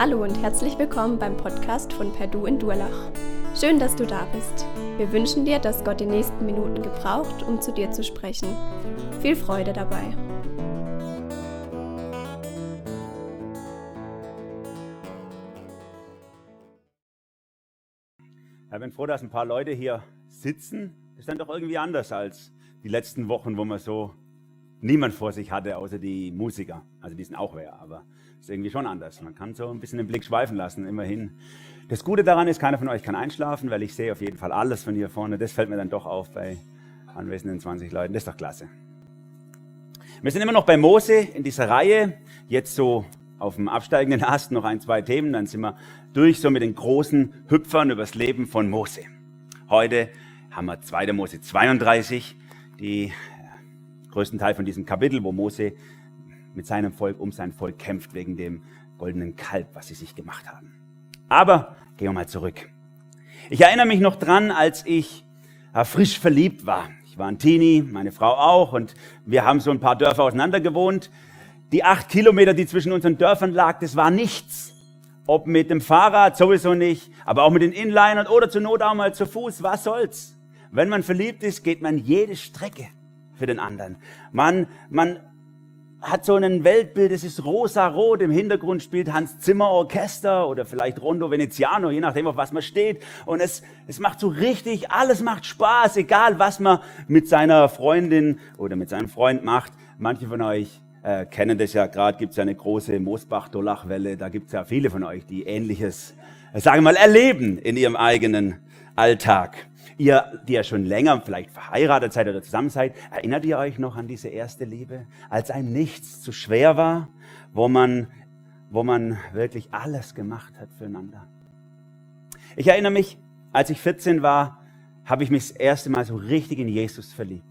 Hallo und herzlich willkommen beim Podcast von Perdu in Durlach. Schön, dass du da bist. Wir wünschen dir, dass Gott die nächsten Minuten gebraucht, um zu dir zu sprechen. Viel Freude dabei. Ich bin froh, dass ein paar Leute hier sitzen. Ist dann doch irgendwie anders als die letzten Wochen, wo man so niemand vor sich hatte, außer die Musiker. Also die sind auch wer, aber ist irgendwie schon anders. Man kann so ein bisschen den Blick schweifen lassen, immerhin. Das Gute daran ist, keiner von euch kann einschlafen, weil ich sehe auf jeden Fall alles von hier vorne. Das fällt mir dann doch auf bei anwesenden 20 Leuten. Das ist doch klasse. Wir sind immer noch bei Mose in dieser Reihe. Jetzt so auf dem absteigenden Ast noch ein, zwei Themen. Dann sind wir durch so mit den großen Hüpfern übers Leben von Mose. Heute haben wir 2. Mose 32, die größten Teil von diesem Kapitel, wo Mose mit seinem Volk um sein Volk kämpft wegen dem goldenen Kalb, was sie sich gemacht haben. Aber gehen wir mal zurück. Ich erinnere mich noch dran, als ich äh, frisch verliebt war. Ich war ein Teenie, meine Frau auch, und wir haben so ein paar Dörfer auseinander gewohnt. Die acht Kilometer, die zwischen unseren Dörfern lag, das war nichts. Ob mit dem Fahrrad, sowieso nicht, aber auch mit den Inlinern oder zur Not auch mal zu Fuß, was soll's? Wenn man verliebt ist, geht man jede Strecke für den anderen. Man, man hat so ein Weltbild, es ist rosa-rot, im Hintergrund spielt Hans Zimmer Orchester oder vielleicht Rondo Veneziano, je nachdem, auf was man steht. Und es, es macht so richtig, alles macht Spaß, egal was man mit seiner Freundin oder mit seinem Freund macht. Manche von euch äh, kennen das ja, gerade gibt es ja eine große Moosbach-Dolachwelle, da gibt es ja viele von euch, die Ähnliches, äh, sagen wir mal, erleben in ihrem eigenen Alltag. Ihr, die ja schon länger vielleicht verheiratet seid oder zusammen seid, erinnert ihr euch noch an diese erste Liebe, als einem nichts zu schwer war, wo man, wo man wirklich alles gemacht hat füreinander? Ich erinnere mich, als ich 14 war, habe ich mich das erste Mal so richtig in Jesus verliebt.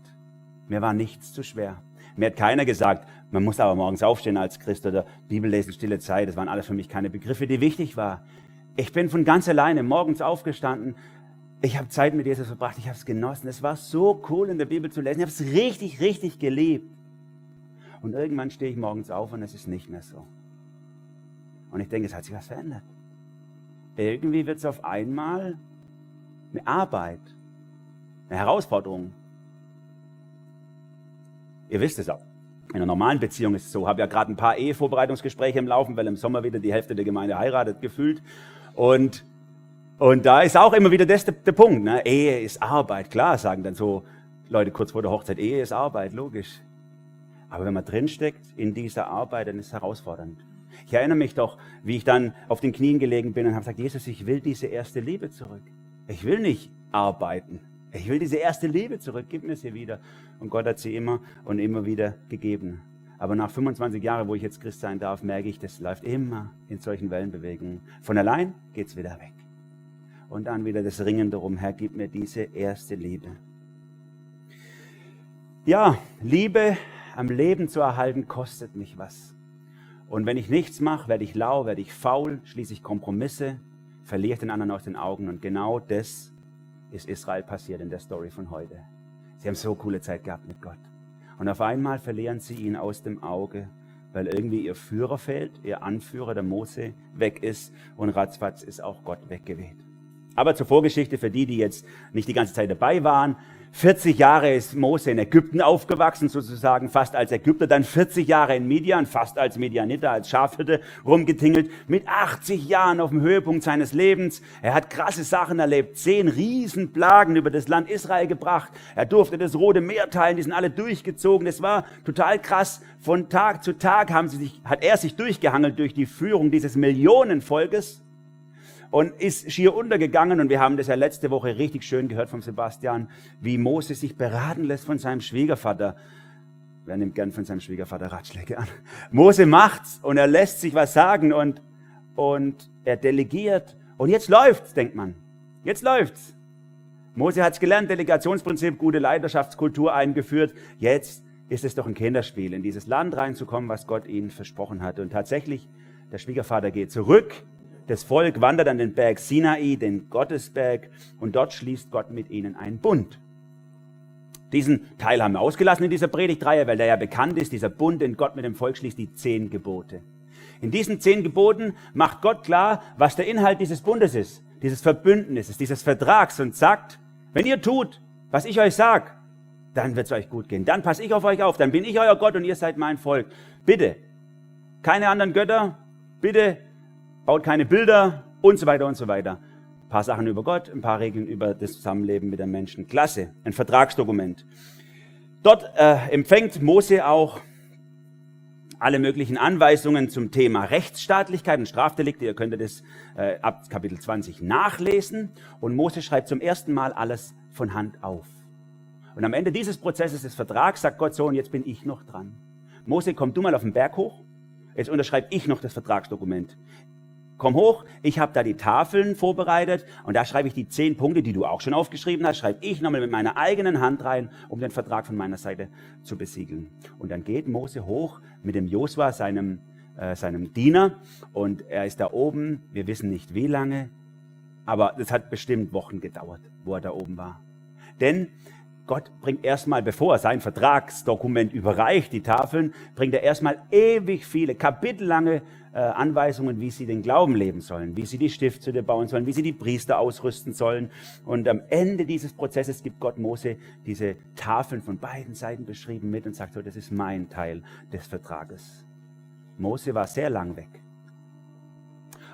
Mir war nichts zu schwer. Mir hat keiner gesagt, man muss aber morgens aufstehen als Christ oder Bibel lesen, stille Zeit. Das waren alles für mich keine Begriffe, die wichtig waren. Ich bin von ganz alleine morgens aufgestanden, ich habe Zeit mit Jesus verbracht, ich habe es genossen. Es war so cool in der Bibel zu lesen. Ich habe es richtig, richtig geliebt. Und irgendwann stehe ich morgens auf und es ist nicht mehr so. Und ich denke, es hat sich was verändert. Irgendwie wird es auf einmal eine Arbeit, eine Herausforderung. Ihr wisst es auch. In einer normalen Beziehung ist es so. Ich habe ja gerade ein paar Ehevorbereitungsgespräche im Laufen, weil im Sommer wieder die Hälfte der Gemeinde heiratet gefühlt. Und und da ist auch immer wieder das der, der Punkt. Ne? Ehe ist Arbeit, klar, sagen dann so Leute kurz vor der Hochzeit, Ehe ist Arbeit, logisch. Aber wenn man drinsteckt in dieser Arbeit, dann ist es herausfordernd. Ich erinnere mich doch, wie ich dann auf den Knien gelegen bin und habe gesagt, Jesus, ich will diese erste Liebe zurück. Ich will nicht arbeiten. Ich will diese erste Liebe zurück. Gib mir sie wieder. Und Gott hat sie immer und immer wieder gegeben. Aber nach 25 Jahren, wo ich jetzt Christ sein darf, merke ich, das läuft immer in solchen Wellenbewegungen. Von allein geht es wieder weg und dann wieder das Ringen darum, Herr, gib mir diese erste Liebe. Ja, Liebe am Leben zu erhalten, kostet mich was. Und wenn ich nichts mache, werde ich lau, werde ich faul, schließe ich Kompromisse, verliere ich den anderen aus den Augen. Und genau das ist Israel passiert in der Story von heute. Sie haben so coole Zeit gehabt mit Gott. Und auf einmal verlieren sie ihn aus dem Auge, weil irgendwie ihr Führer fehlt, ihr Anführer, der Mose, weg ist und ratzfatz ist auch Gott weggeweht. Aber zur Vorgeschichte für die, die jetzt nicht die ganze Zeit dabei waren. 40 Jahre ist Mose in Ägypten aufgewachsen, sozusagen fast als Ägypter, dann 40 Jahre in Midian, fast als Midianiter, als Schafhirte rumgetingelt, mit 80 Jahren auf dem Höhepunkt seines Lebens. Er hat krasse Sachen erlebt, zehn Riesenplagen über das Land Israel gebracht. Er durfte das Rote Meer teilen, die sind alle durchgezogen. Das war total krass. Von Tag zu Tag haben sie sich, hat er sich durchgehangelt durch die Führung dieses Millionenvolkes und ist schier untergegangen. Und wir haben das ja letzte Woche richtig schön gehört vom Sebastian, wie Mose sich beraten lässt von seinem Schwiegervater. Wer nimmt gern von seinem Schwiegervater Ratschläge an? Mose macht's und er lässt sich was sagen und, und er delegiert. Und jetzt läuft's, denkt man. Jetzt läuft's. Mose hat's gelernt, Delegationsprinzip, gute Leidenschaftkultur eingeführt. Jetzt ist es doch ein Kinderspiel, in dieses Land reinzukommen, was Gott ihnen versprochen hat. Und tatsächlich, der Schwiegervater geht zurück das Volk wandert an den Berg Sinai, den Gottesberg, und dort schließt Gott mit ihnen einen Bund. Diesen Teil haben wir ausgelassen in dieser Predigtreihe, weil der ja bekannt ist, dieser Bund, den Gott mit dem Volk schließt, die zehn Gebote. In diesen zehn Geboten macht Gott klar, was der Inhalt dieses Bundes ist, dieses Verbündnisses, dieses Vertrags und sagt, wenn ihr tut, was ich euch sag, dann wird es euch gut gehen. Dann passe ich auf euch auf, dann bin ich euer Gott und ihr seid mein Volk. Bitte, keine anderen Götter, bitte baut keine Bilder und so weiter und so weiter. Ein paar Sachen über Gott, ein paar Regeln über das Zusammenleben mit den Menschen. Klasse, ein Vertragsdokument. Dort äh, empfängt Mose auch alle möglichen Anweisungen zum Thema Rechtsstaatlichkeit und Strafdelikte. Ihr könnt das äh, ab Kapitel 20 nachlesen. Und Mose schreibt zum ersten Mal alles von Hand auf. Und am Ende dieses Prozesses des Vertrags sagt Gott so, und jetzt bin ich noch dran. Mose, komm du mal auf den Berg hoch. Jetzt unterschreibe ich noch das Vertragsdokument. Komm hoch, ich habe da die Tafeln vorbereitet und da schreibe ich die zehn Punkte, die du auch schon aufgeschrieben hast, schreibe ich nochmal mit meiner eigenen Hand rein, um den Vertrag von meiner Seite zu besiegeln. Und dann geht Mose hoch mit dem Josua, seinem, äh, seinem Diener, und er ist da oben, wir wissen nicht wie lange, aber es hat bestimmt Wochen gedauert, wo er da oben war. Denn Gott bringt erstmal, bevor er sein Vertragsdokument überreicht, die Tafeln, bringt er erstmal ewig viele, kapitellange Anweisungen, wie sie den Glauben leben sollen, wie sie die Stiftshütte bauen sollen, wie sie die Priester ausrüsten sollen. Und am Ende dieses Prozesses gibt Gott Mose diese Tafeln von beiden Seiten beschrieben mit und sagt so, das ist mein Teil des Vertrages. Mose war sehr lang weg.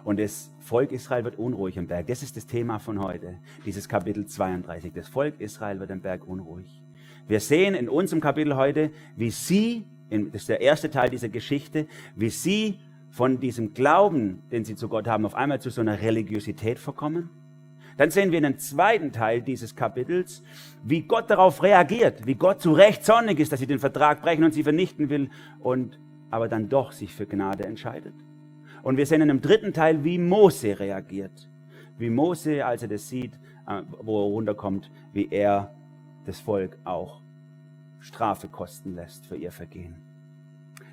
Und das Volk Israel wird unruhig im Berg. Das ist das Thema von heute, dieses Kapitel 32. Das Volk Israel wird im Berg unruhig. Wir sehen in unserem Kapitel heute, wie sie, das ist der erste Teil dieser Geschichte, wie sie von diesem Glauben, den sie zu Gott haben, auf einmal zu so einer Religiosität verkommen. Dann sehen wir in dem zweiten Teil dieses Kapitels, wie Gott darauf reagiert, wie Gott zu Recht zornig ist, dass sie den Vertrag brechen und sie vernichten will und aber dann doch sich für Gnade entscheidet. Und wir sehen in dem dritten Teil, wie Mose reagiert. Wie Mose, als er das sieht, äh, wo er runterkommt, wie er das Volk auch Strafe kosten lässt für ihr Vergehen.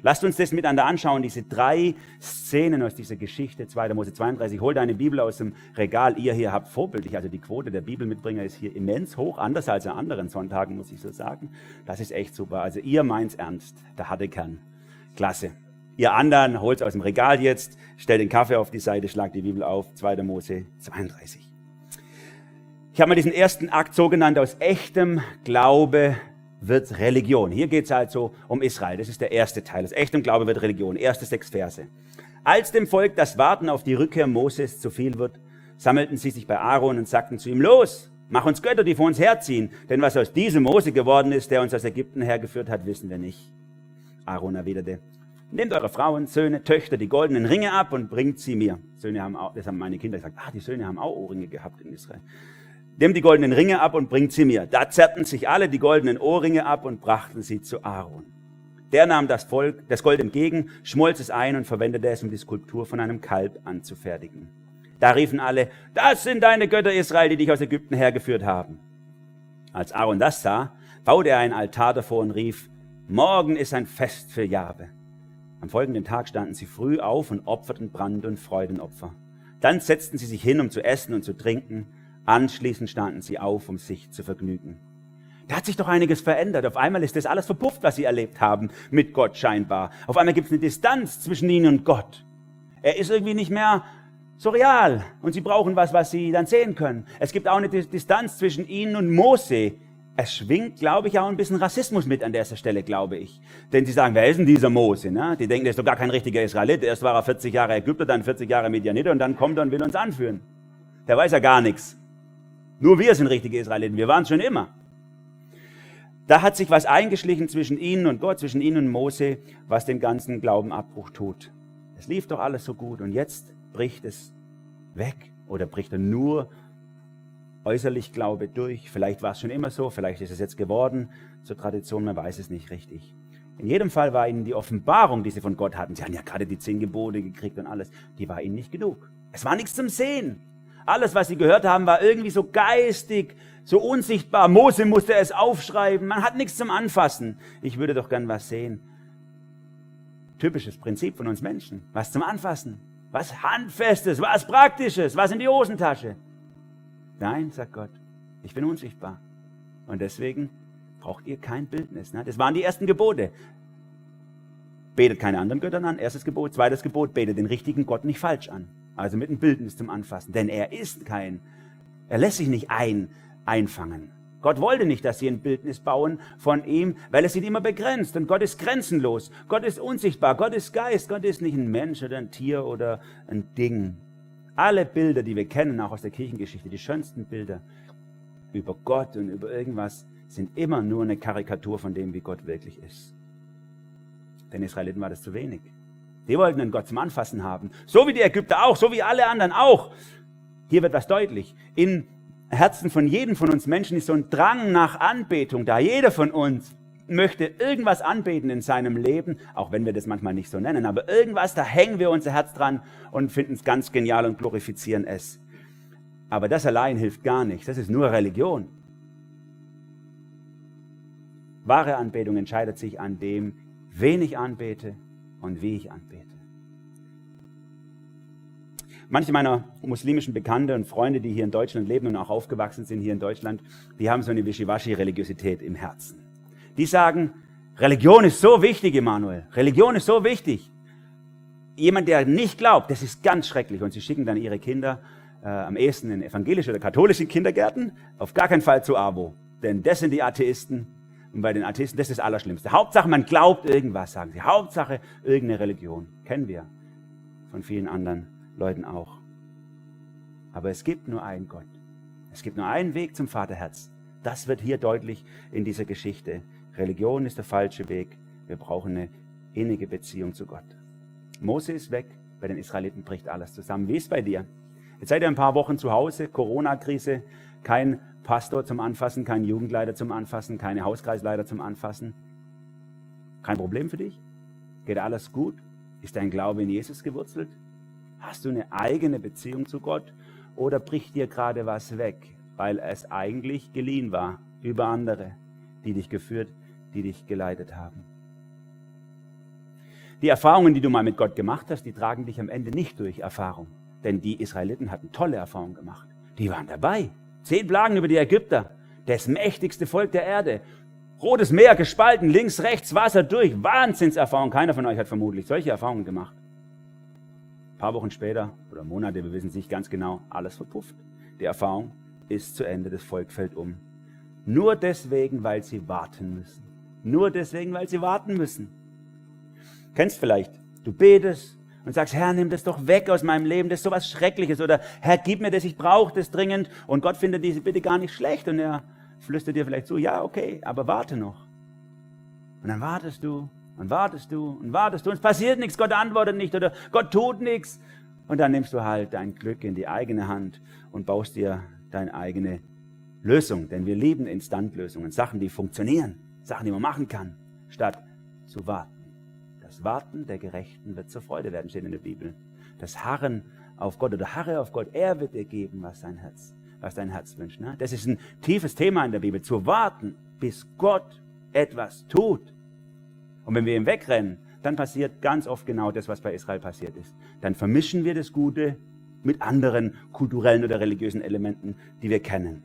Lasst uns das miteinander anschauen, diese drei Szenen aus dieser Geschichte, 2. Mose 32. Hol deine Bibel aus dem Regal. Ihr hier habt vorbildlich, also die Quote der Bibelmitbringer ist hier immens hoch, anders als an anderen Sonntagen, muss ich so sagen. Das ist echt super. Also ihr meint's ernst, der harte Kern. Klasse. Ihr anderen holt aus dem Regal jetzt, stellt den Kaffee auf die Seite, schlagt die Bibel auf, 2. Mose 32. Ich habe mal diesen ersten Akt so genannt, aus echtem Glaube wird Religion. Hier geht es also um Israel. Das ist der erste Teil. Aus echtem Glaube wird Religion. Erste sechs Verse. Als dem Volk das Warten auf die Rückkehr Moses zu viel wird, sammelten sie sich bei Aaron und sagten zu ihm, los, mach uns Götter, die vor uns herziehen. Denn was aus diesem Mose geworden ist, der uns aus Ägypten hergeführt hat, wissen wir nicht. Aaron erwiderte, Nehmt eure Frauen, Söhne, Töchter die goldenen Ringe ab und bringt sie mir. Söhne haben auch, das haben meine Kinder gesagt, ah, die Söhne haben auch Ohrringe gehabt in Israel. Nehmt die goldenen Ringe ab und bringt sie mir. Da zerrten sich alle die goldenen Ohrringe ab und brachten sie zu Aaron. Der nahm das, Volk, das Gold entgegen, schmolz es ein und verwendete es, um die Skulptur von einem Kalb anzufertigen. Da riefen alle, das sind deine Götter Israel, die dich aus Ägypten hergeführt haben. Als Aaron das sah, baute er einen Altar davor und rief, morgen ist ein Fest für Jahwe. Am folgenden Tag standen sie früh auf und opferten Brand- und Freudenopfer. Dann setzten sie sich hin, um zu essen und zu trinken. Anschließend standen sie auf, um sich zu vergnügen. Da hat sich doch einiges verändert. Auf einmal ist das alles verpufft, was sie erlebt haben mit Gott scheinbar. Auf einmal gibt es eine Distanz zwischen ihnen und Gott. Er ist irgendwie nicht mehr so real und sie brauchen was, was sie dann sehen können. Es gibt auch eine Distanz zwischen ihnen und Mose, es schwingt, glaube ich, auch ein bisschen Rassismus mit an dieser Stelle, glaube ich. Denn sie sagen, wer ist denn dieser Mose? Ne? Die denken, der ist doch gar kein richtiger Israelit. Erst war er 40 Jahre Ägypter, dann 40 Jahre Medianiter und dann kommt er und will uns anführen. Der weiß ja gar nichts. Nur wir sind richtige Israeliten. Wir waren schon immer. Da hat sich was eingeschlichen zwischen ihnen und Gott, zwischen ihnen und Mose, was den ganzen Glaubenabbruch tut. Es lief doch alles so gut und jetzt bricht es weg oder bricht er nur äußerlich Glaube durch. Vielleicht war es schon immer so, vielleicht ist es jetzt geworden zur Tradition, man weiß es nicht richtig. In jedem Fall war ihnen die Offenbarung, die sie von Gott hatten, sie haben ja gerade die zehn Gebote gekriegt und alles, die war ihnen nicht genug. Es war nichts zum Sehen. Alles, was sie gehört haben, war irgendwie so geistig, so unsichtbar. Mose musste es aufschreiben, man hat nichts zum Anfassen. Ich würde doch gern was sehen. Typisches Prinzip von uns Menschen. Was zum Anfassen. Was Handfestes, was Praktisches, was in die Hosentasche. Nein, sagt Gott, ich bin unsichtbar. Und deswegen braucht ihr kein Bildnis. Ne? Das waren die ersten Gebote. betet keine anderen Göttern an, erstes Gebot. Zweites Gebot, betet den richtigen Gott nicht falsch an. Also mit einem Bildnis zum Anfassen. Denn er ist kein, er lässt sich nicht ein, einfangen. Gott wollte nicht, dass sie ein Bildnis bauen von ihm, weil es sie immer begrenzt. Und Gott ist grenzenlos. Gott ist unsichtbar. Gott ist Geist. Gott ist nicht ein Mensch oder ein Tier oder ein Ding. Alle Bilder, die wir kennen, auch aus der Kirchengeschichte, die schönsten Bilder über Gott und über irgendwas, sind immer nur eine Karikatur von dem, wie Gott wirklich ist. Den Israeliten war das zu wenig. Die wollten einen Gott zum Anfassen haben. So wie die Ägypter auch, so wie alle anderen auch. Hier wird was deutlich. In Herzen von jedem von uns Menschen ist so ein Drang nach Anbetung da. Jeder von uns möchte irgendwas anbeten in seinem Leben, auch wenn wir das manchmal nicht so nennen, aber irgendwas, da hängen wir unser Herz dran und finden es ganz genial und glorifizieren es. Aber das allein hilft gar nicht. Das ist nur Religion. Wahre Anbetung entscheidet sich an dem, wen ich anbete und wie ich anbete. Manche meiner muslimischen Bekannte und Freunde, die hier in Deutschland leben und auch aufgewachsen sind hier in Deutschland, die haben so eine Wischiwaschi-Religiosität im Herzen. Die sagen, Religion ist so wichtig, Emanuel. Religion ist so wichtig. Jemand, der nicht glaubt, das ist ganz schrecklich. Und sie schicken dann ihre Kinder äh, am ehesten in evangelische oder katholische Kindergärten, auf gar keinen Fall zu AWO. Denn das sind die Atheisten. Und bei den Atheisten, das ist das Allerschlimmste. Hauptsache, man glaubt irgendwas, sagen sie. Hauptsache, irgendeine Religion. Kennen wir von vielen anderen Leuten auch. Aber es gibt nur einen Gott. Es gibt nur einen Weg zum Vaterherz. Das wird hier deutlich in dieser Geschichte. Religion ist der falsche Weg. Wir brauchen eine innige Beziehung zu Gott. Mose ist weg, bei den Israeliten bricht alles zusammen. Wie ist bei dir? Jetzt seid ihr ein paar Wochen zu Hause, Corona-Krise, kein Pastor zum Anfassen, kein Jugendleiter zum Anfassen, keine Hauskreisleiter zum Anfassen. Kein Problem für dich? Geht alles gut? Ist dein Glaube in Jesus gewurzelt? Hast du eine eigene Beziehung zu Gott? Oder bricht dir gerade was weg, weil es eigentlich geliehen war über andere, die dich geführt, die dich geleitet haben? Die Erfahrungen, die du mal mit Gott gemacht hast, die tragen dich am Ende nicht durch Erfahrung. Denn die Israeliten hatten tolle Erfahrungen gemacht. Die waren dabei. Zehn Plagen über die Ägypter. Das mächtigste Volk der Erde. Rotes Meer gespalten, links, rechts, Wasser durch. Wahnsinnserfahrung. Keiner von euch hat vermutlich solche Erfahrungen gemacht. Ein paar Wochen später oder Monate, wir wissen es nicht ganz genau, alles verpufft. Die Erfahrung ist zu Ende, das Volk fällt um. Nur deswegen, weil sie warten müssen. Nur deswegen, weil sie warten müssen. Kennst vielleicht, du betest, und sagst, Herr, nimm das doch weg aus meinem Leben, das ist so was Schreckliches. Oder Herr, gib mir das, ich brauche das dringend. Und Gott findet diese Bitte gar nicht schlecht. Und er flüstert dir vielleicht so, ja, okay, aber warte noch. Und dann wartest du und wartest du und wartest du und es passiert nichts, Gott antwortet nicht oder Gott tut nichts. Und dann nimmst du halt dein Glück in die eigene Hand und baust dir deine eigene Lösung. Denn wir lieben Instantlösungen, Sachen, die funktionieren, Sachen, die man machen kann, statt zu warten. Warten der Gerechten wird zur Freude werden, steht in der Bibel. Das Harren auf Gott oder Harre auf Gott, er wird dir geben, was dein Herz, was dein Herz wünscht. Ne? Das ist ein tiefes Thema in der Bibel, zu warten, bis Gott etwas tut. Und wenn wir ihm wegrennen, dann passiert ganz oft genau das, was bei Israel passiert ist. Dann vermischen wir das Gute mit anderen kulturellen oder religiösen Elementen, die wir kennen.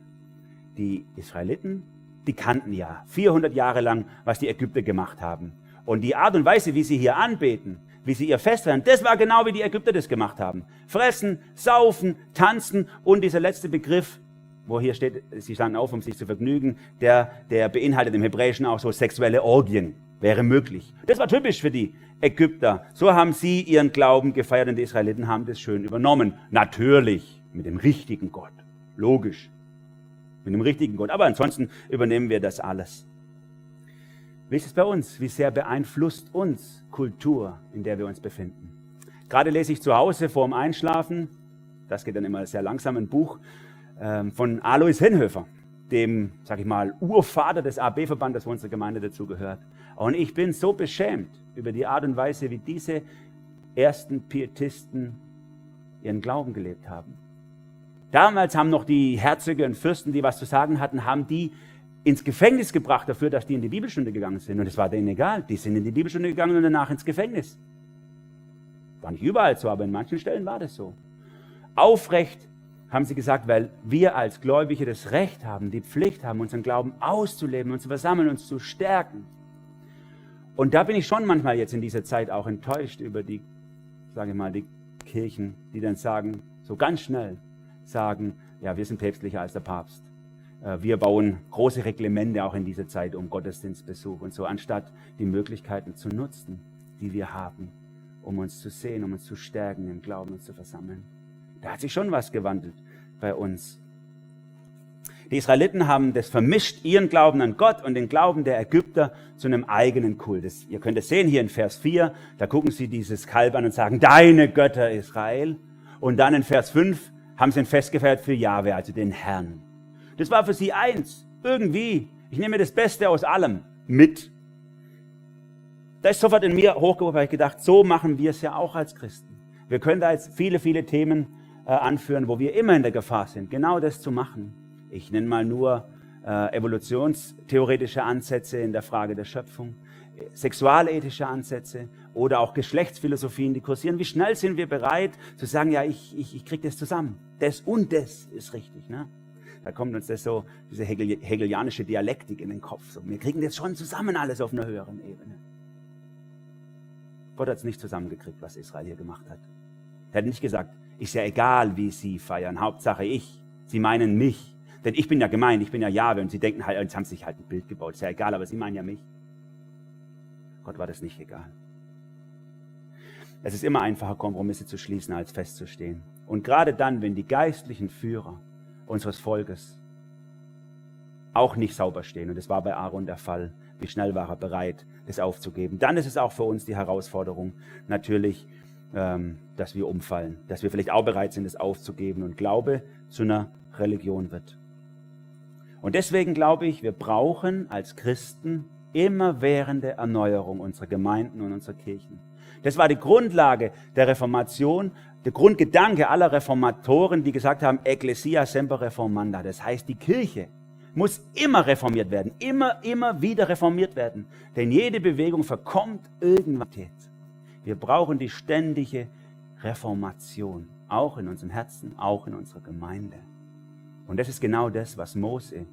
Die Israeliten, die kannten ja 400 Jahre lang, was die Ägypter gemacht haben. Und die Art und Weise, wie sie hier anbeten, wie sie ihr Fest feiern, das war genau wie die Ägypter das gemacht haben. Fressen, saufen, tanzen und dieser letzte Begriff, wo hier steht, sie standen auf, um sich zu vergnügen, der, der beinhaltet im Hebräischen auch so sexuelle Orgien, wäre möglich. Das war typisch für die Ägypter. So haben sie ihren Glauben gefeiert und die Israeliten haben das schön übernommen. Natürlich mit dem richtigen Gott. Logisch. Mit dem richtigen Gott. Aber ansonsten übernehmen wir das alles. Wie ist es bei uns? Wie sehr beeinflusst uns Kultur, in der wir uns befinden? Gerade lese ich zu Hause vorm Einschlafen, das geht dann immer sehr langsam, ein Buch ähm, von Alois Hinhöfer, dem, sag ich mal, Urvater des AB-Verbandes, wo unsere Gemeinde dazugehört. Und ich bin so beschämt über die Art und Weise, wie diese ersten Pietisten ihren Glauben gelebt haben. Damals haben noch die Herzöge und Fürsten, die was zu sagen hatten, haben die ins Gefängnis gebracht dafür, dass die in die Bibelstunde gegangen sind. Und es war denen egal. Die sind in die Bibelstunde gegangen und danach ins Gefängnis. War nicht überall so, aber in manchen Stellen war das so. Aufrecht haben sie gesagt, weil wir als Gläubige das Recht haben, die Pflicht haben, unseren Glauben auszuleben, uns zu versammeln, uns zu stärken. Und da bin ich schon manchmal jetzt in dieser Zeit auch enttäuscht über die, sage ich mal, die Kirchen, die dann sagen, so ganz schnell sagen, ja, wir sind päpstlicher als der Papst. Äh, wir bauen große Reglemente auch in dieser Zeit um Gottesdienstbesuch und so, anstatt die Möglichkeiten zu nutzen, die wir haben, um uns zu sehen, um uns zu stärken im Glauben und zu versammeln. Da hat sich schon was gewandelt bei uns. Die Israeliten haben das vermischt, ihren Glauben an Gott und den Glauben der Ägypter zu einem eigenen Kult. Das, ihr könnt es sehen hier in Vers 4, da gucken sie dieses Kalb an und sagen, deine Götter Israel. Und dann in Vers 5 haben sie ihn festgefeiert für Jahwe, also den Herrn. Das war für sie eins, irgendwie. Ich nehme das Beste aus allem mit. Da ist sofort in mir hochgehoben, weil ich gedacht, so machen wir es ja auch als Christen. Wir können da jetzt viele, viele Themen äh, anführen, wo wir immer in der Gefahr sind, genau das zu machen. Ich nenne mal nur äh, evolutionstheoretische Ansätze in der Frage der Schöpfung, sexualethische Ansätze oder auch Geschlechtsphilosophien, die kursieren. Wie schnell sind wir bereit zu sagen, ja, ich, ich, ich kriege das zusammen. Das und das ist richtig. Ne? Da kommt uns das so, diese Hegel, hegelianische Dialektik in den Kopf. So, wir kriegen das schon zusammen alles auf einer höheren Ebene. Gott hat es nicht zusammengekriegt, was Israel hier gemacht hat. Er hat nicht gesagt, ist ja egal, wie sie feiern, Hauptsache ich. Sie meinen mich. Denn ich bin ja gemein, ich bin ja Jahwe und sie denken halt, jetzt haben sie sich halt ein Bild gebaut. Ist ja egal, aber sie meinen ja mich. Gott war das nicht egal. Es ist immer einfacher, Kompromisse zu schließen, als festzustehen. Und gerade dann, wenn die geistlichen Führer unseres Volkes auch nicht sauber stehen, und das war bei Aaron der Fall, wie schnell war er bereit, das aufzugeben, dann ist es auch für uns die Herausforderung, natürlich, ähm, dass wir umfallen, dass wir vielleicht auch bereit sind, es aufzugeben und Glaube zu einer Religion wird. Und deswegen glaube ich, wir brauchen als Christen immerwährende Erneuerung unserer Gemeinden und unserer Kirchen. Das war die Grundlage der Reformation, der Grundgedanke aller Reformatoren, die gesagt haben, Ecclesia semper reformanda. Das heißt, die Kirche muss immer reformiert werden, immer, immer wieder reformiert werden. Denn jede Bewegung verkommt irgendwann. Wir brauchen die ständige Reformation, auch in unserem Herzen, auch in unserer Gemeinde. Und das ist genau das, was Mose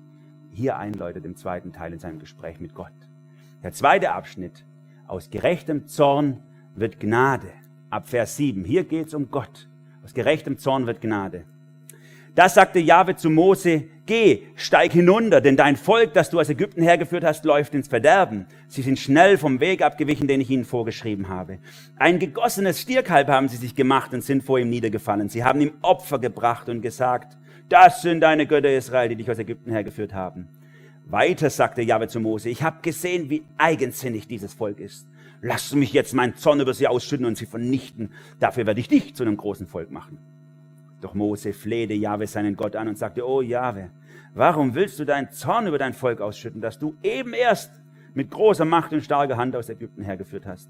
hier einläutet im zweiten Teil in seinem Gespräch mit Gott. Der zweite Abschnitt, aus gerechtem Zorn wird Gnade. Ab Vers 7. Hier geht es um Gott. Aus gerechtem Zorn wird Gnade. Da sagte Jahwe zu Mose, geh, steig hinunter, denn dein Volk, das du aus Ägypten hergeführt hast, läuft ins Verderben. Sie sind schnell vom Weg abgewichen, den ich ihnen vorgeschrieben habe. Ein gegossenes Stierkalb haben sie sich gemacht und sind vor ihm niedergefallen. Sie haben ihm Opfer gebracht und gesagt, das sind deine Götter Israel, die dich aus Ägypten hergeführt haben. Weiter sagte Jahwe zu Mose, ich habe gesehen, wie eigensinnig dieses Volk ist. Lass mich jetzt meinen Zorn über sie ausschütten und sie vernichten. Dafür werde ich dich zu einem großen Volk machen. Doch Mose flehte Jahwe seinen Gott an und sagte, oh Jahwe, warum willst du deinen Zorn über dein Volk ausschütten, das du eben erst mit großer Macht und starker Hand aus Ägypten hergeführt hast?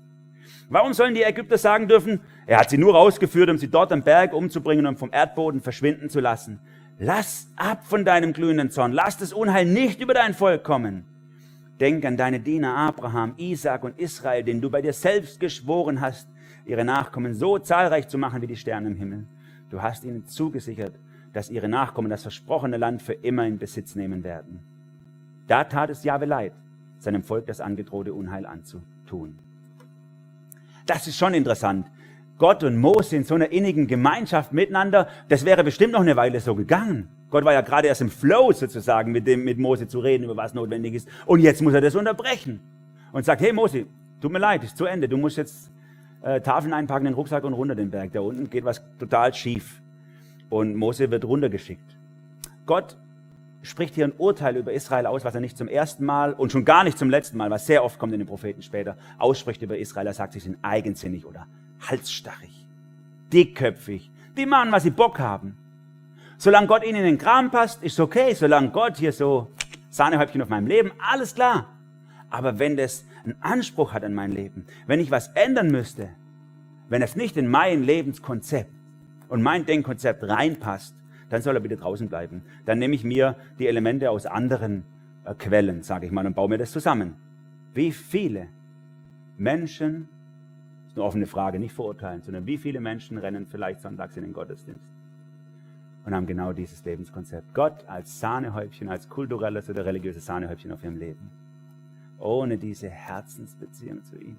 Warum sollen die Ägypter sagen dürfen, er hat sie nur rausgeführt, um sie dort am Berg umzubringen und vom Erdboden verschwinden zu lassen? Lass ab von deinem glühenden Zorn. Lass das Unheil nicht über dein Volk kommen. Denk an deine Diener Abraham, Isaac und Israel, denen du bei dir selbst geschworen hast, ihre Nachkommen so zahlreich zu machen wie die Sterne im Himmel. Du hast ihnen zugesichert, dass ihre Nachkommen das versprochene Land für immer in Besitz nehmen werden. Da tat es Jahwe leid, seinem Volk das angedrohte Unheil anzutun. Das ist schon interessant. Gott und Mose in so einer innigen Gemeinschaft miteinander, das wäre bestimmt noch eine Weile so gegangen. Gott war ja gerade erst im Flow sozusagen, mit, dem, mit Mose zu reden, über was notwendig ist. Und jetzt muss er das unterbrechen und sagt, hey Mose, tut mir leid, ist zu Ende. Du musst jetzt äh, Tafeln einpacken, den Rucksack und runter den Berg. Da unten geht was total schief. Und Mose wird runtergeschickt. Gott spricht hier ein Urteil über Israel aus, was er nicht zum ersten Mal und schon gar nicht zum letzten Mal, was sehr oft kommt in den Propheten später, ausspricht über Israel. Er sagt, sie sind eigensinnig oder halsstarrig, dickköpfig. Die machen, was sie Bock haben. Solange Gott ihnen in den Kram passt, ist okay. Solange Gott hier so Sahnehäubchen auf meinem Leben, alles klar. Aber wenn das einen Anspruch hat an mein Leben, wenn ich was ändern müsste, wenn es nicht in mein Lebenskonzept und mein Denkkonzept reinpasst, dann soll er bitte draußen bleiben. Dann nehme ich mir die Elemente aus anderen äh, Quellen, sage ich mal, und baue mir das zusammen. Wie viele Menschen ist eine offene Frage, nicht verurteilen, sondern wie viele Menschen rennen vielleicht sonntags in den Gottesdienst und haben genau dieses Lebenskonzept. Gott als Sahnehäubchen, als kulturelles oder religiöses Sahnehäubchen auf ihrem Leben. ohne diese Herzensbeziehung zu ihm.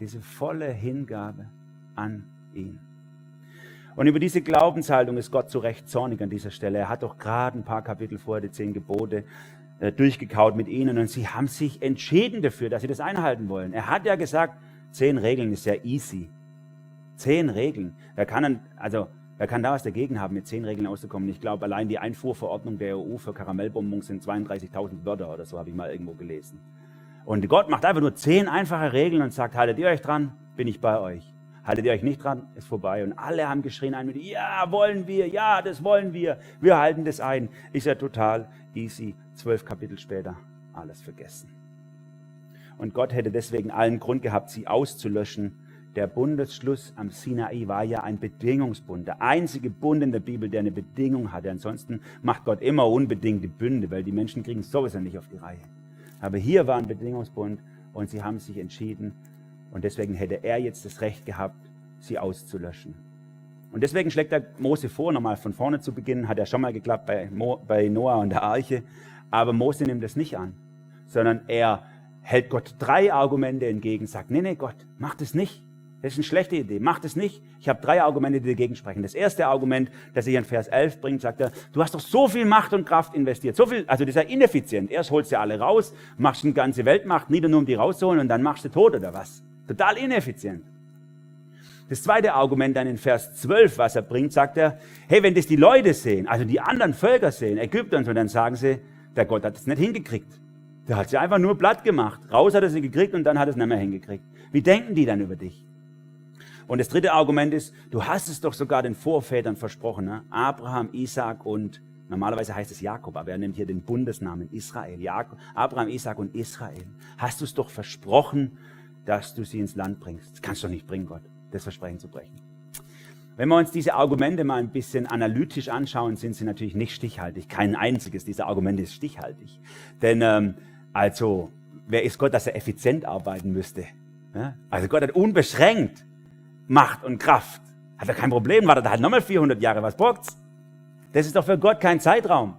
Diese volle Hingabe an ihn. Und über diese Glaubenshaltung ist Gott zu Recht zornig an dieser Stelle. Er hat doch gerade ein paar Kapitel vorher die zehn Gebote äh, durchgekaut mit ihnen und sie haben sich entschieden dafür, dass sie das einhalten wollen. Er hat ja gesagt, zehn Regeln ist ja easy. Zehn Regeln. Wer kann, also, wer kann da was dagegen haben, mit zehn Regeln auszukommen? Ich glaube, allein die Einfuhrverordnung der EU für Karamellbonbons sind 32.000 Wörter oder so, habe ich mal irgendwo gelesen. Und Gott macht einfach nur zehn einfache Regeln und sagt, haltet ihr euch dran, bin ich bei euch. Haltet ihr euch nicht dran, ist vorbei. Und alle haben geschrien ein mit, ja, wollen wir, ja, das wollen wir, wir halten das ein. Ist ja total easy. Zwölf Kapitel später, alles vergessen. Und Gott hätte deswegen allen Grund gehabt, sie auszulöschen. Der Bundesschluss am Sinai war ja ein Bedingungsbund. Der einzige Bund in der Bibel, der eine Bedingung hatte. Ansonsten macht Gott immer unbedingte Bünde, weil die Menschen kriegen sowieso nicht auf die Reihe. Aber hier war ein Bedingungsbund und sie haben sich entschieden, und deswegen hätte er jetzt das Recht gehabt, sie auszulöschen. Und deswegen schlägt er Mose vor, nochmal von vorne zu beginnen. Hat ja schon mal geklappt bei, Mo, bei Noah und der Arche. Aber Mose nimmt das nicht an, sondern er hält Gott drei Argumente entgegen, sagt, nee, nee, Gott, mach das nicht. Das ist eine schlechte Idee. Mach das nicht. Ich habe drei Argumente, die dagegen sprechen. Das erste Argument, das sich in Vers 11 bringt, sagt er, du hast doch so viel Macht und Kraft investiert. So viel, also das ist ja ineffizient. Erst holst du alle raus, machst eine ganze Weltmacht nieder, nur um die rauszuholen und dann machst du tot oder was. Total ineffizient. Das zweite Argument dann in Vers 12, was er bringt, sagt er, hey, wenn das die Leute sehen, also die anderen Völker sehen, Ägypter und so, dann sagen sie, der Gott hat es nicht hingekriegt. Der hat sie einfach nur platt gemacht. Raus hat er sie gekriegt und dann hat er es nicht mehr hingekriegt. Wie denken die dann über dich? Und das dritte Argument ist, du hast es doch sogar den Vorvätern versprochen, ne? Abraham, Isaac und normalerweise heißt es Jakob, aber er nimmt hier den Bundesnamen Israel. Jakob, Abraham, Isaac und Israel. Hast du es doch versprochen, dass du sie ins Land bringst. Das kannst du doch nicht bringen, Gott, das Versprechen zu brechen. Wenn wir uns diese Argumente mal ein bisschen analytisch anschauen, sind sie natürlich nicht stichhaltig. Kein einziges dieser Argumente ist stichhaltig. Denn ähm, also, wer ist Gott, dass er effizient arbeiten müsste? Also Gott hat unbeschränkt Macht und Kraft. Hat er kein Problem, wartet halt nochmal 400 Jahre, was braucht's? Das ist doch für Gott kein Zeitraum.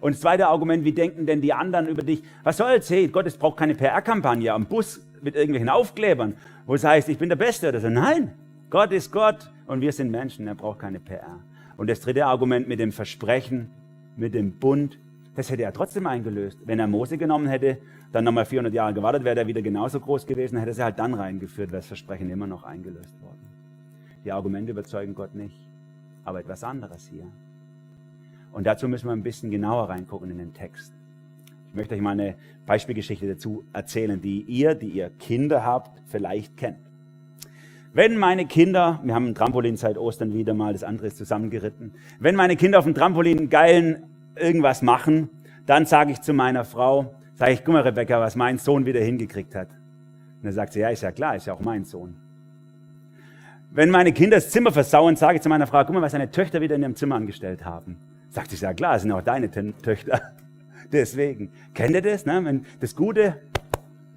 Und das zweite Argument, wie denken denn die anderen über dich? Was soll's? Hey, Gott, es braucht keine PR-Kampagne am Bus mit irgendwelchen Aufklebern, wo es heißt, ich bin der Beste oder so. Nein, Gott ist Gott und wir sind Menschen, er braucht keine PR. Und das dritte Argument mit dem Versprechen, mit dem Bund, das hätte er trotzdem eingelöst. Wenn er Mose genommen hätte, dann nochmal 400 Jahre gewartet, wäre er wieder genauso groß gewesen, hätte er halt dann reingeführt, wäre das Versprechen immer noch eingelöst worden. Die Argumente überzeugen Gott nicht, aber etwas anderes hier. Und dazu müssen wir ein bisschen genauer reingucken in den Text. Ich möchte euch mal eine Beispielgeschichte dazu erzählen, die ihr, die ihr Kinder habt, vielleicht kennt. Wenn meine Kinder, wir haben ein Trampolin seit Ostern wieder mal, das andere ist zusammengeritten, wenn meine Kinder auf dem Trampolin einen geilen irgendwas machen, dann sage ich zu meiner Frau, sage ich, guck mal Rebecca, was mein Sohn wieder hingekriegt hat. Und dann sagt sie, ja, ist ja klar, ist ja auch mein Sohn. Wenn meine Kinder das Zimmer versauen, sage ich zu meiner Frau, guck mal, was seine Töchter wieder in ihrem Zimmer angestellt haben. Sagt sie, ja klar, sind auch deine Töchter. Deswegen. Kennt ihr das? Ne? Wenn das Gute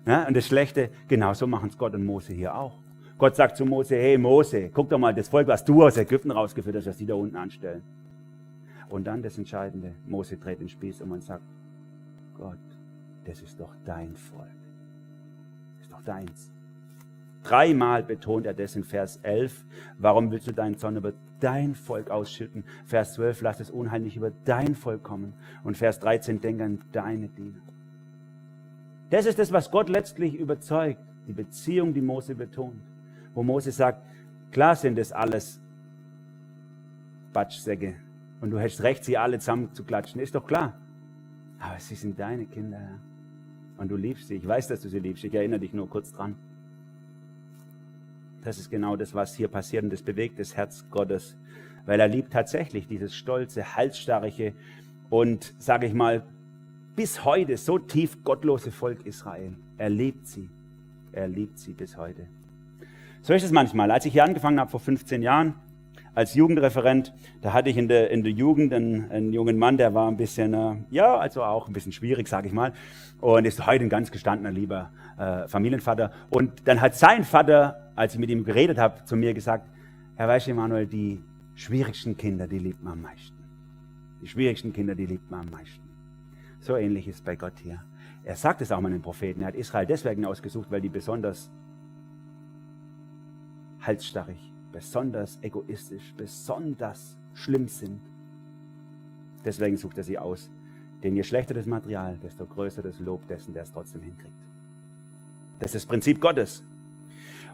ja, und das Schlechte, genauso machen es Gott und Mose hier auch. Gott sagt zu Mose, hey Mose, guck doch mal das Volk, was du aus Ägypten rausgeführt hast, was die da unten anstellen. Und dann das Entscheidende, Mose dreht den Spieß um und sagt, Gott, das ist doch dein Volk. Das ist doch deins. Dreimal betont er das in Vers 11. Warum willst du deinen Zorn über dein Volk ausschütten? Vers 12, lass es unheimlich über dein Volk kommen. Und Vers 13, denk an deine Diener. Das ist das, was Gott letztlich überzeugt. Die Beziehung, die Mose betont. Wo Mose sagt, klar sind das alles Batschsäcke. Und du hättest recht, sie alle zusammen zu klatschen. Ist doch klar. Aber sie sind deine Kinder, Herr. Und du liebst sie. Ich weiß, dass du sie liebst. Ich erinnere dich nur kurz dran. Das ist genau das, was hier passiert und das bewegt das Herz Gottes, weil er liebt tatsächlich dieses stolze, halsstarrige und, sage ich mal, bis heute so tief gottlose Volk Israel. Er liebt sie. Er liebt sie bis heute. So ist es manchmal. Als ich hier angefangen habe vor 15 Jahren, als Jugendreferent, da hatte ich in der, in der Jugend einen, einen jungen Mann, der war ein bisschen, äh, ja, also auch ein bisschen schwierig, sage ich mal, und ist heute ein ganz gestandener, lieber äh, Familienvater. Und dann hat sein Vater, als ich mit ihm geredet habe, zu mir gesagt, Herr Weiche Emanuel, die schwierigsten Kinder, die liebt man am meisten. Die schwierigsten Kinder, die liebt man am meisten. So ähnlich ist bei Gott hier. Er sagt es auch mal den Propheten. Er hat Israel deswegen ausgesucht, weil die besonders halsstarrig, besonders egoistisch, besonders schlimm sind. Deswegen sucht er sie aus. Denn je schlechter das Material, desto größer das Lob dessen, der es trotzdem hinkriegt. Das ist das Prinzip Gottes.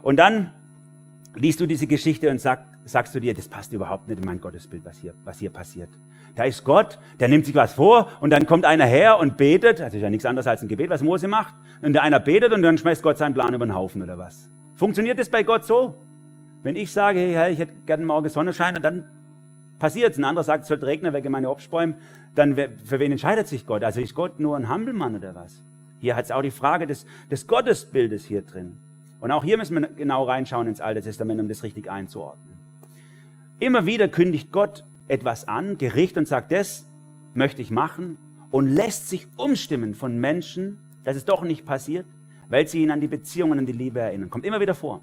Und dann liest du diese Geschichte und sag, sagst du dir, das passt überhaupt nicht in mein Gottesbild, was hier, was hier passiert. Da ist Gott, der nimmt sich was vor und dann kommt einer her und betet. Das ist ja nichts anderes als ein Gebet, was Mose macht. Und der einer betet und dann schmeißt Gott seinen Plan über den Haufen oder was. Funktioniert das bei Gott so? Wenn ich sage, hey, ich hätte gerne morgen Sonnenschein und dann passiert es. Ein anderer sagt, es soll regnen wegen meine Obstbäume. Dann für wen entscheidet sich Gott? Also ist Gott nur ein Hampelmann oder was? Hier hat es auch die Frage des, des Gottesbildes hier drin. Und auch hier müssen wir genau reinschauen ins Alte Testament, um das richtig einzuordnen. Immer wieder kündigt Gott etwas an, Gericht und sagt, das möchte ich machen und lässt sich umstimmen von Menschen, dass es doch nicht passiert, weil sie ihn an die Beziehungen, an die Liebe erinnern. Kommt immer wieder vor.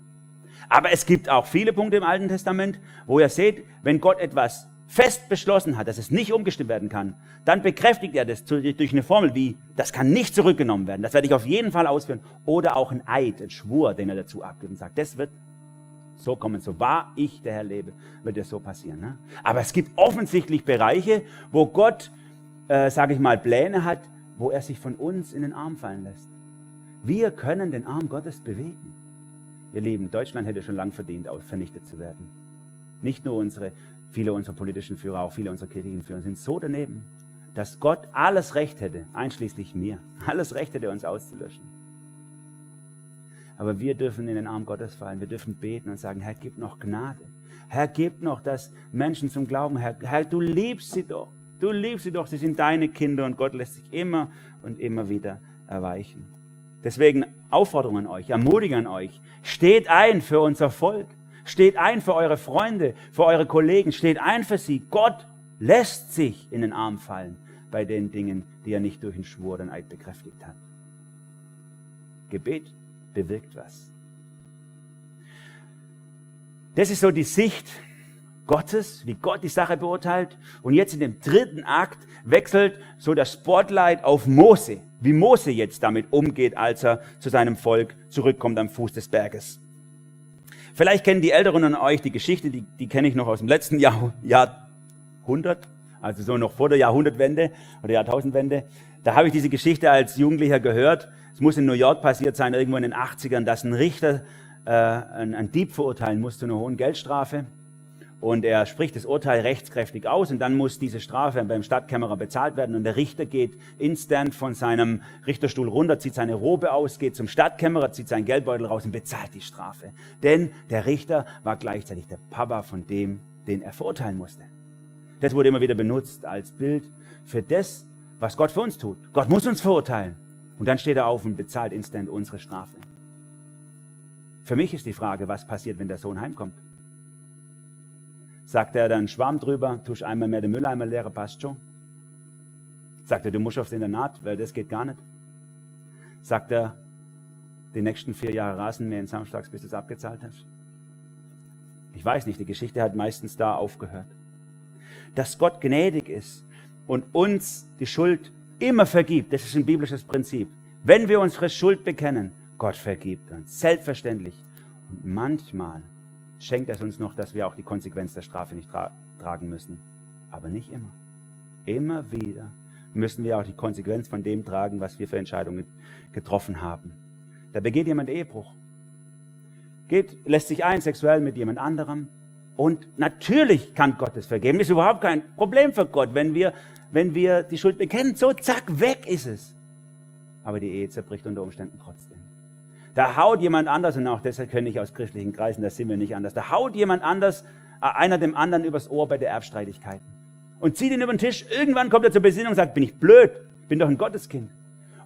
Aber es gibt auch viele Punkte im Alten Testament, wo ihr seht, wenn Gott etwas fest beschlossen hat, dass es nicht umgestimmt werden kann, dann bekräftigt er das durch eine Formel wie, das kann nicht zurückgenommen werden, das werde ich auf jeden Fall ausführen. Oder auch ein Eid, ein Schwur, den er dazu abgibt und sagt, das wird so kommen, so wahr ich der Herr lebe, wird das so passieren. Ne? Aber es gibt offensichtlich Bereiche, wo Gott, äh, sage ich mal, Pläne hat, wo er sich von uns in den Arm fallen lässt. Wir können den Arm Gottes bewegen. Ihr Lieben, Deutschland hätte schon lang verdient, vernichtet zu werden. Nicht nur unsere Viele unserer politischen Führer, auch viele unserer kirchlichen Führer sind so daneben, dass Gott alles Recht hätte, einschließlich mir, alles Recht hätte, uns auszulöschen. Aber wir dürfen in den Arm Gottes fallen. Wir dürfen beten und sagen, Herr, gib noch Gnade. Herr, gib noch das Menschen zum Glauben. Herr, Herr, du liebst sie doch. Du liebst sie doch. Sie sind deine Kinder und Gott lässt sich immer und immer wieder erweichen. Deswegen Aufforderung an euch, Ermutigung an euch. Steht ein für unser Volk. Steht ein für eure Freunde, für eure Kollegen, steht ein für sie. Gott lässt sich in den Arm fallen bei den Dingen, die er nicht durch einen Schwur oder einen Eid bekräftigt hat. Gebet bewirkt was. Das ist so die Sicht Gottes, wie Gott die Sache beurteilt. Und jetzt in dem dritten Akt wechselt so das Spotlight auf Mose, wie Mose jetzt damit umgeht, als er zu seinem Volk zurückkommt am Fuß des Berges. Vielleicht kennen die Älteren an euch die Geschichte, die, die kenne ich noch aus dem letzten Jahr, Jahrhundert, also so noch vor der Jahrhundertwende oder Jahrtausendwende. Da habe ich diese Geschichte als Jugendlicher gehört. Es muss in New York passiert sein, irgendwo in den 80ern, dass ein Richter äh, einen, einen Dieb verurteilen musste zu einer hohen Geldstrafe und er spricht das Urteil rechtskräftig aus und dann muss diese Strafe beim Stadtkämmerer bezahlt werden und der Richter geht instant von seinem Richterstuhl runter, zieht seine Robe aus, geht zum Stadtkämmerer, zieht seinen Geldbeutel raus und bezahlt die Strafe. Denn der Richter war gleichzeitig der Papa von dem, den er verurteilen musste. Das wurde immer wieder benutzt als Bild für das, was Gott für uns tut. Gott muss uns verurteilen. Und dann steht er auf und bezahlt instant unsere Strafe. Für mich ist die Frage, was passiert, wenn der Sohn heimkommt? Sagt er dann Schwamm drüber, tusch einmal mehr den Mülleimer leere, passt schon. Sagt er, du musst aufs Internat, weil das geht gar nicht. Sagt er, die nächsten vier Jahre Rasenmähen samstags, bis du es abgezahlt hast. Ich weiß nicht, die Geschichte hat meistens da aufgehört. Dass Gott gnädig ist und uns die Schuld immer vergibt, das ist ein biblisches Prinzip. Wenn wir unsere Schuld bekennen, Gott vergibt uns, selbstverständlich. Und manchmal schenkt es uns noch, dass wir auch die Konsequenz der Strafe nicht tra tragen müssen. Aber nicht immer. Immer wieder müssen wir auch die Konsequenz von dem tragen, was wir für Entscheidungen getroffen haben. Da begeht jemand Ehebruch. Geht, lässt sich ein sexuell mit jemand anderem. Und natürlich kann Gott es vergeben. Ist überhaupt kein Problem für Gott, wenn wir, wenn wir die Schuld bekennen. So, zack, weg ist es. Aber die Ehe zerbricht unter Umständen trotzdem. Da haut jemand anders, und auch deshalb kenne ich aus christlichen Kreisen, das sind wir nicht anders, da haut jemand anders, äh, einer dem anderen übers Ohr bei der Erbstreitigkeiten. Und zieht ihn über den Tisch. Irgendwann kommt er zur Besinnung und sagt, bin ich blöd, bin doch ein Gotteskind.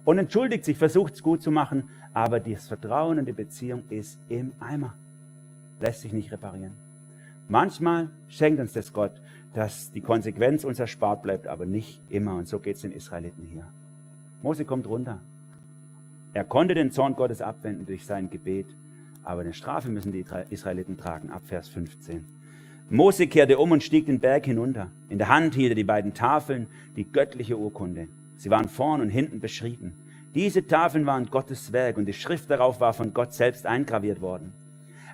Und entschuldigt sich, versucht es gut zu machen, aber das Vertrauen in die Beziehung ist im Eimer. Lässt sich nicht reparieren. Manchmal schenkt uns das Gott, dass die Konsequenz uns erspart bleibt, aber nicht immer. Und so geht es den Israeliten hier. Mose kommt runter. Er konnte den Zorn Gottes abwenden durch sein Gebet, aber eine Strafe müssen die Israeliten tragen, ab Vers 15. Mose kehrte um und stieg den Berg hinunter. In der Hand hielt er die beiden Tafeln, die göttliche Urkunde. Sie waren vorn und hinten beschrieben. Diese Tafeln waren Gottes Werk und die Schrift darauf war von Gott selbst eingraviert worden.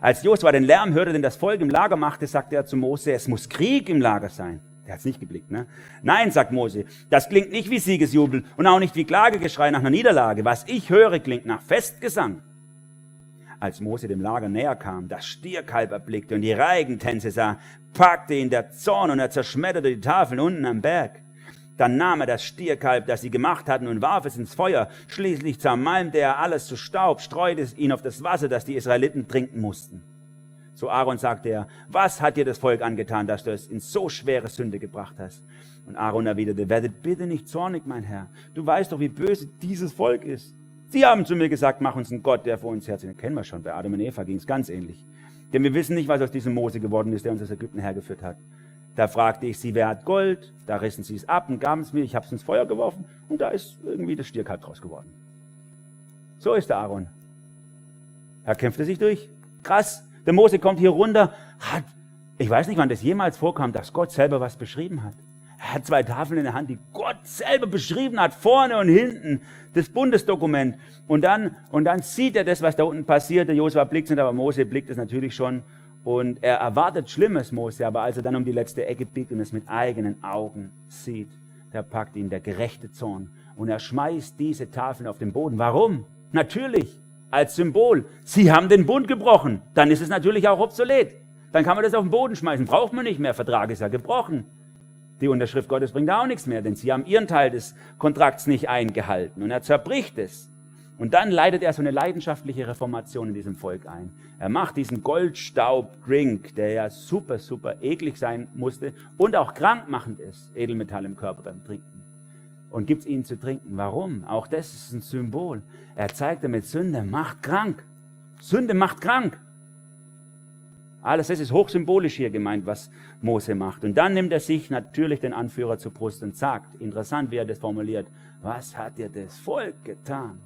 Als Josua den Lärm hörte, den das Volk im Lager machte, sagte er zu Mose, es muss Krieg im Lager sein. Der hat's nicht geblickt, ne? Nein, sagt Mose, das klingt nicht wie Siegesjubel und auch nicht wie Klagegeschrei nach einer Niederlage. Was ich höre, klingt nach Festgesang. Als Mose dem Lager näher kam, das Stierkalb erblickte und die Reigentänze sah, packte ihn der Zorn und er zerschmetterte die Tafeln unten am Berg. Dann nahm er das Stierkalb, das sie gemacht hatten, und warf es ins Feuer. Schließlich zermalmte er alles zu Staub, streute es ihn auf das Wasser, das die Israeliten trinken mussten. Zu Aaron sagte er, was hat dir das Volk angetan, dass du es in so schwere Sünde gebracht hast? Und Aaron erwiderte, werdet bitte nicht zornig, mein Herr. Du weißt doch, wie böse dieses Volk ist. Sie haben zu mir gesagt, mach uns einen Gott, der vor uns herzieht. Kennen wir schon, bei Adam und Eva ging es ganz ähnlich. Denn wir wissen nicht, was aus diesem Mose geworden ist, der uns aus Ägypten hergeführt hat. Da fragte ich sie, wer hat Gold? Da rissen sie es ab und gaben es mir. Ich habe es ins Feuer geworfen und da ist irgendwie das Stierkalb draus geworden. So ist der Aaron. Er kämpfte sich durch. Krass. Der Mose kommt hier runter, hat, ich weiß nicht, wann das jemals vorkam, dass Gott selber was beschrieben hat. Er hat zwei Tafeln in der Hand, die Gott selber beschrieben hat, vorne und hinten, das Bundesdokument. Und dann, und dann sieht er das, was da unten passiert. Der Josua blickt nicht, aber Mose blickt es natürlich schon. Und er erwartet Schlimmes, Mose, aber als er dann um die letzte Ecke biegt und es mit eigenen Augen sieht, da packt ihn der gerechte Zorn und er schmeißt diese Tafeln auf den Boden. Warum? Natürlich, als Symbol. Sie haben den Bund gebrochen. Dann ist es natürlich auch obsolet. Dann kann man das auf den Boden schmeißen. Braucht man nicht mehr. Vertrag ist ja gebrochen. Die Unterschrift Gottes bringt auch nichts mehr, denn sie haben ihren Teil des Kontrakts nicht eingehalten. Und er zerbricht es. Und dann leitet er so eine leidenschaftliche Reformation in diesem Volk ein. Er macht diesen Goldstaub-Drink, der ja super, super eklig sein musste und auch krankmachend ist, Edelmetall im Körper beim Trinken. Und gibt ihnen zu trinken. Warum? Auch das ist ein Symbol. Er zeigt damit, Sünde macht krank. Sünde macht krank. Alles das ist hochsymbolisch hier gemeint, was Mose macht. Und dann nimmt er sich natürlich den Anführer zur Brust und sagt, interessant, wie er das formuliert, was hat dir das Volk getan?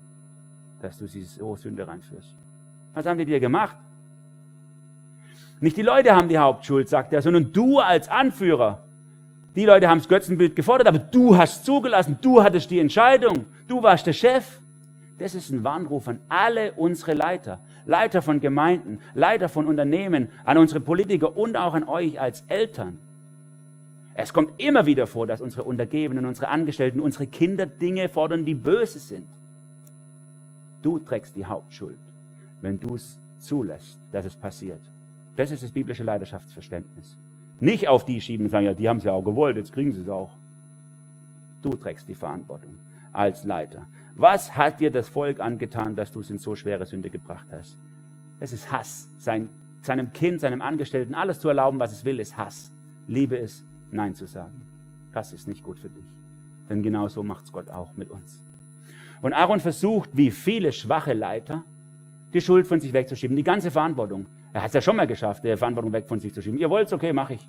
dass du sie so Sünde reinführst. Was haben die dir gemacht? Nicht die Leute haben die Hauptschuld, sagt er, sondern du als Anführer. Die Leute haben das Götzenbild gefordert, aber du hast zugelassen, du hattest die Entscheidung, du warst der Chef. Das ist ein Warnruf an alle unsere Leiter, Leiter von Gemeinden, Leiter von Unternehmen, an unsere Politiker und auch an euch als Eltern. Es kommt immer wieder vor, dass unsere Untergebenen, unsere Angestellten, unsere Kinder Dinge fordern, die böse sind. Du trägst die Hauptschuld, wenn du es zulässt, dass es passiert. Das ist das biblische Leidenschaftsverständnis. Nicht auf die schieben und sagen, ja, die haben es ja auch gewollt, jetzt kriegen sie es auch. Du trägst die Verantwortung als Leiter. Was hat dir das Volk angetan, dass du es in so schwere Sünde gebracht hast? Es ist Hass. Sein, seinem Kind, seinem Angestellten alles zu erlauben, was es will, ist Hass. Liebe ist, Nein zu sagen. Das ist nicht gut für dich. Denn genau so macht es Gott auch mit uns. Und Aaron versucht, wie viele schwache Leiter, die Schuld von sich wegzuschieben, die ganze Verantwortung. Er hat es ja schon mal geschafft, die Verantwortung weg von sich zu schieben. Ihr wollt es, okay, mache ich.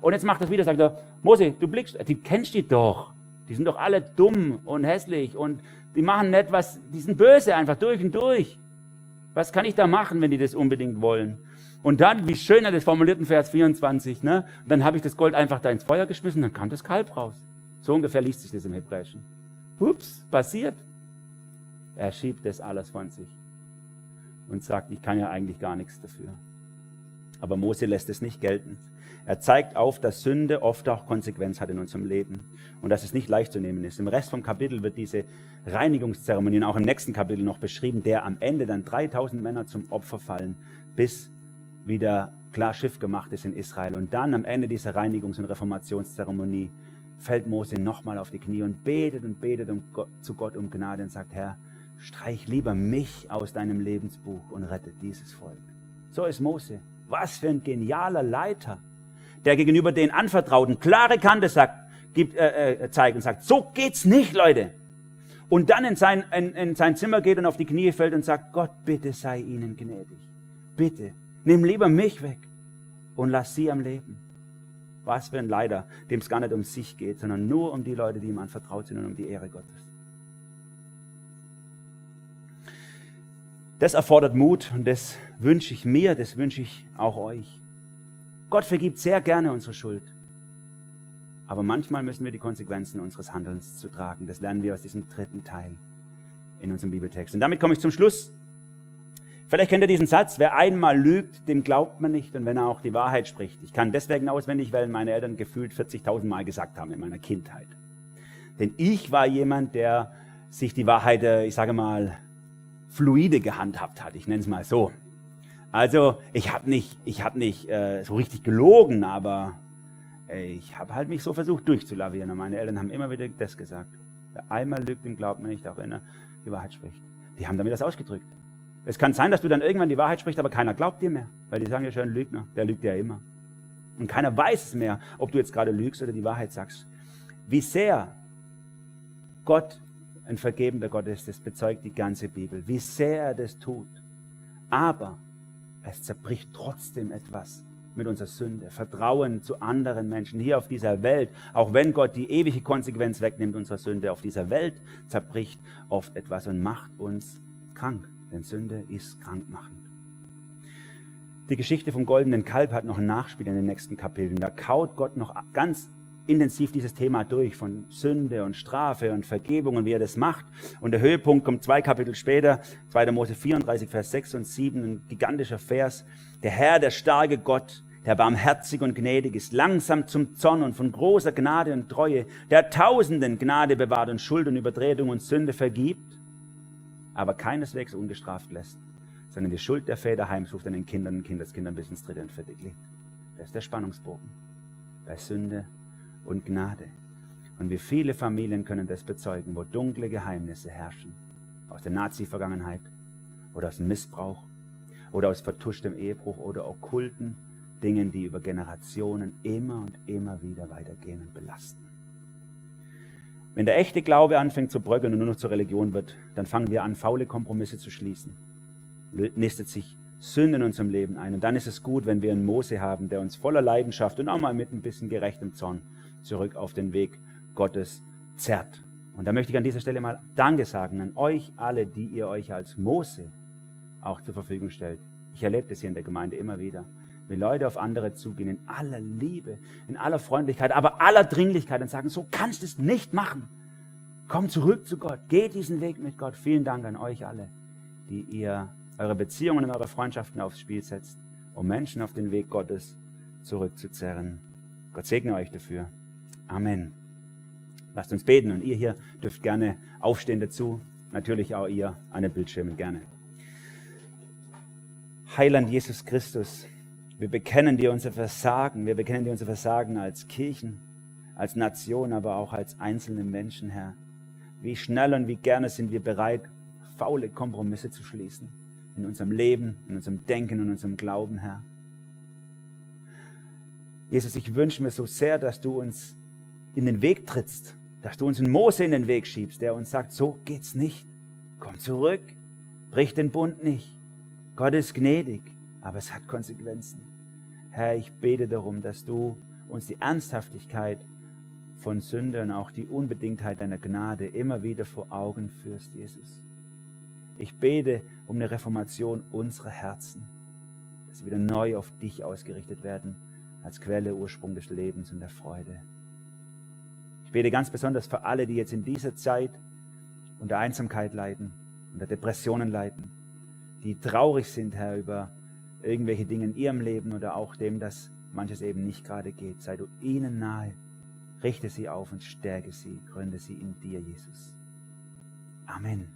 Und jetzt macht er es wieder, sagt er, Mose, du blickst, die kennst die doch. Die sind doch alle dumm und hässlich und die machen nicht was, die sind böse einfach durch und durch. Was kann ich da machen, wenn die das unbedingt wollen? Und dann, wie schön er das formuliert in Vers 24, ne? Dann habe ich das Gold einfach da ins Feuer geschmissen, dann kam das Kalb raus. So ungefähr liest sich das im Hebräischen. Ups, passiert. Er schiebt das alles von sich und sagt, ich kann ja eigentlich gar nichts dafür. Aber Mose lässt es nicht gelten. Er zeigt auf, dass Sünde oft auch Konsequenz hat in unserem Leben und dass es nicht leicht zu nehmen ist. Im Rest vom Kapitel wird diese Reinigungszeremonie auch im nächsten Kapitel noch beschrieben, der am Ende dann 3000 Männer zum Opfer fallen, bis wieder klar Schiff gemacht ist in Israel. Und dann am Ende dieser Reinigungs- und Reformationszeremonie fällt Mose nochmal auf die Knie und betet und betet um Gott, zu Gott um Gnade und sagt, Herr, streich lieber mich aus deinem Lebensbuch und rette dieses Volk. So ist Mose. Was für ein genialer Leiter, der gegenüber den Anvertrauten klare Kante sagt, gibt, äh, äh, zeigt und sagt, so geht's nicht, Leute. Und dann in sein, in, in sein Zimmer geht und auf die Knie fällt und sagt, Gott, bitte sei ihnen gnädig. Bitte, nimm lieber mich weg und lass sie am Leben. Was für ein Leiter, dem es gar nicht um sich geht, sondern nur um die Leute, die ihm anvertraut sind und um die Ehre Gottes. Das erfordert Mut und das wünsche ich mir, das wünsche ich auch euch. Gott vergibt sehr gerne unsere Schuld. Aber manchmal müssen wir die Konsequenzen unseres Handelns zu tragen. Das lernen wir aus diesem dritten Teil. in unserem Bibeltext. Und damit komme ich zum Schluss. Vielleicht kennt ihr diesen Satz, wer einmal lügt, dem glaubt man nicht und wenn er auch die Wahrheit spricht. Ich kann deswegen auswendig, weil meine Eltern gefühlt 40.000 Mal gesagt haben in meiner Kindheit. Denn ich war jemand, der sich die Wahrheit, ich sage mal, fluide gehandhabt hat. Ich nenne es mal so. Also ich habe nicht, ich hab nicht äh, so richtig gelogen, aber äh, ich habe halt mich so versucht durchzulavieren. Und meine Eltern haben immer wieder das gesagt. Wer einmal lügt, dem glaubt man nicht, auch wenn er die Wahrheit spricht. Die haben damit das ausgedrückt. Es kann sein, dass du dann irgendwann die Wahrheit sprichst, aber keiner glaubt dir mehr. Weil die sagen ja schon, Lügner, der lügt ja immer. Und keiner weiß es mehr, ob du jetzt gerade lügst oder die Wahrheit sagst. Wie sehr Gott ein vergebender Gott ist, das bezeugt die ganze Bibel. Wie sehr er das tut. Aber es zerbricht trotzdem etwas mit unserer Sünde. Vertrauen zu anderen Menschen hier auf dieser Welt, auch wenn Gott die ewige Konsequenz wegnimmt unserer Sünde, auf dieser Welt zerbricht oft etwas und macht uns krank. Denn Sünde ist krankmachend. Die Geschichte vom goldenen Kalb hat noch ein Nachspiel in den nächsten Kapiteln. Da kaut Gott noch ganz intensiv dieses Thema durch von Sünde und Strafe und Vergebung und wie er das macht. Und der Höhepunkt kommt zwei Kapitel später, 2. Mose 34, Vers 6 und 7, ein gigantischer Vers. Der Herr, der starke Gott, der barmherzig und gnädig ist, langsam zum Zorn und von großer Gnade und Treue, der Tausenden Gnade bewahrt und Schuld und Übertretung und Sünde vergibt, aber keineswegs ungestraft lässt, sondern die Schuld der Väter heimsucht an den Kindern und Kindeskindern bis ins dritte und vierte Glied. Das ist der Spannungsbogen bei Sünde und Gnade. Und wie viele Familien können das bezeugen, wo dunkle Geheimnisse herrschen, aus der Nazi-Vergangenheit oder aus Missbrauch oder aus vertuschtem Ehebruch oder okkulten Dingen, die über Generationen immer und immer wieder weitergehen und belasten. Wenn der echte Glaube anfängt zu bröckeln und nur noch zur Religion wird, dann fangen wir an, faule Kompromisse zu schließen. Nistet sich Sünde in unserem Leben ein. Und dann ist es gut, wenn wir einen Mose haben, der uns voller Leidenschaft und auch mal mit ein bisschen gerechtem Zorn zurück auf den Weg Gottes zerrt. Und da möchte ich an dieser Stelle mal Danke sagen an euch alle, die ihr euch als Mose auch zur Verfügung stellt. Ich erlebe das hier in der Gemeinde immer wieder wie Leute auf andere zugehen, in aller Liebe, in aller Freundlichkeit, aber aller Dringlichkeit und sagen, so kannst du es nicht machen. Komm zurück zu Gott, geht diesen Weg mit Gott. Vielen Dank an euch alle, die ihr eure Beziehungen und eure Freundschaften aufs Spiel setzt, um Menschen auf den Weg Gottes zurückzuzerren. Gott segne euch dafür. Amen. Lasst uns beten und ihr hier dürft gerne aufstehen dazu. Natürlich auch ihr an den Bildschirmen gerne. Heiland Jesus Christus, wir bekennen dir unser Versagen. Wir bekennen dir unser Versagen als Kirchen, als Nation, aber auch als einzelne Menschen, Herr. Wie schnell und wie gerne sind wir bereit, faule Kompromisse zu schließen. In unserem Leben, in unserem Denken, in unserem Glauben, Herr. Jesus, ich wünsche mir so sehr, dass du uns in den Weg trittst, dass du uns einen Mose in den Weg schiebst, der uns sagt, so geht's nicht. Komm zurück, brich den Bund nicht. Gott ist gnädig aber es hat Konsequenzen. Herr, ich bete darum, dass du uns die Ernsthaftigkeit von Sünde und auch die Unbedingtheit deiner Gnade immer wieder vor Augen führst, Jesus. Ich bete um eine Reformation unserer Herzen, dass sie wieder neu auf dich ausgerichtet werden, als Quelle, Ursprung des Lebens und der Freude. Ich bete ganz besonders für alle, die jetzt in dieser Zeit unter Einsamkeit leiden, unter Depressionen leiden, die traurig sind, Herr, über irgendwelche Dinge in ihrem Leben oder auch dem, dass manches eben nicht gerade geht. Sei du ihnen nahe, richte sie auf und stärke sie, gründe sie in dir, Jesus. Amen.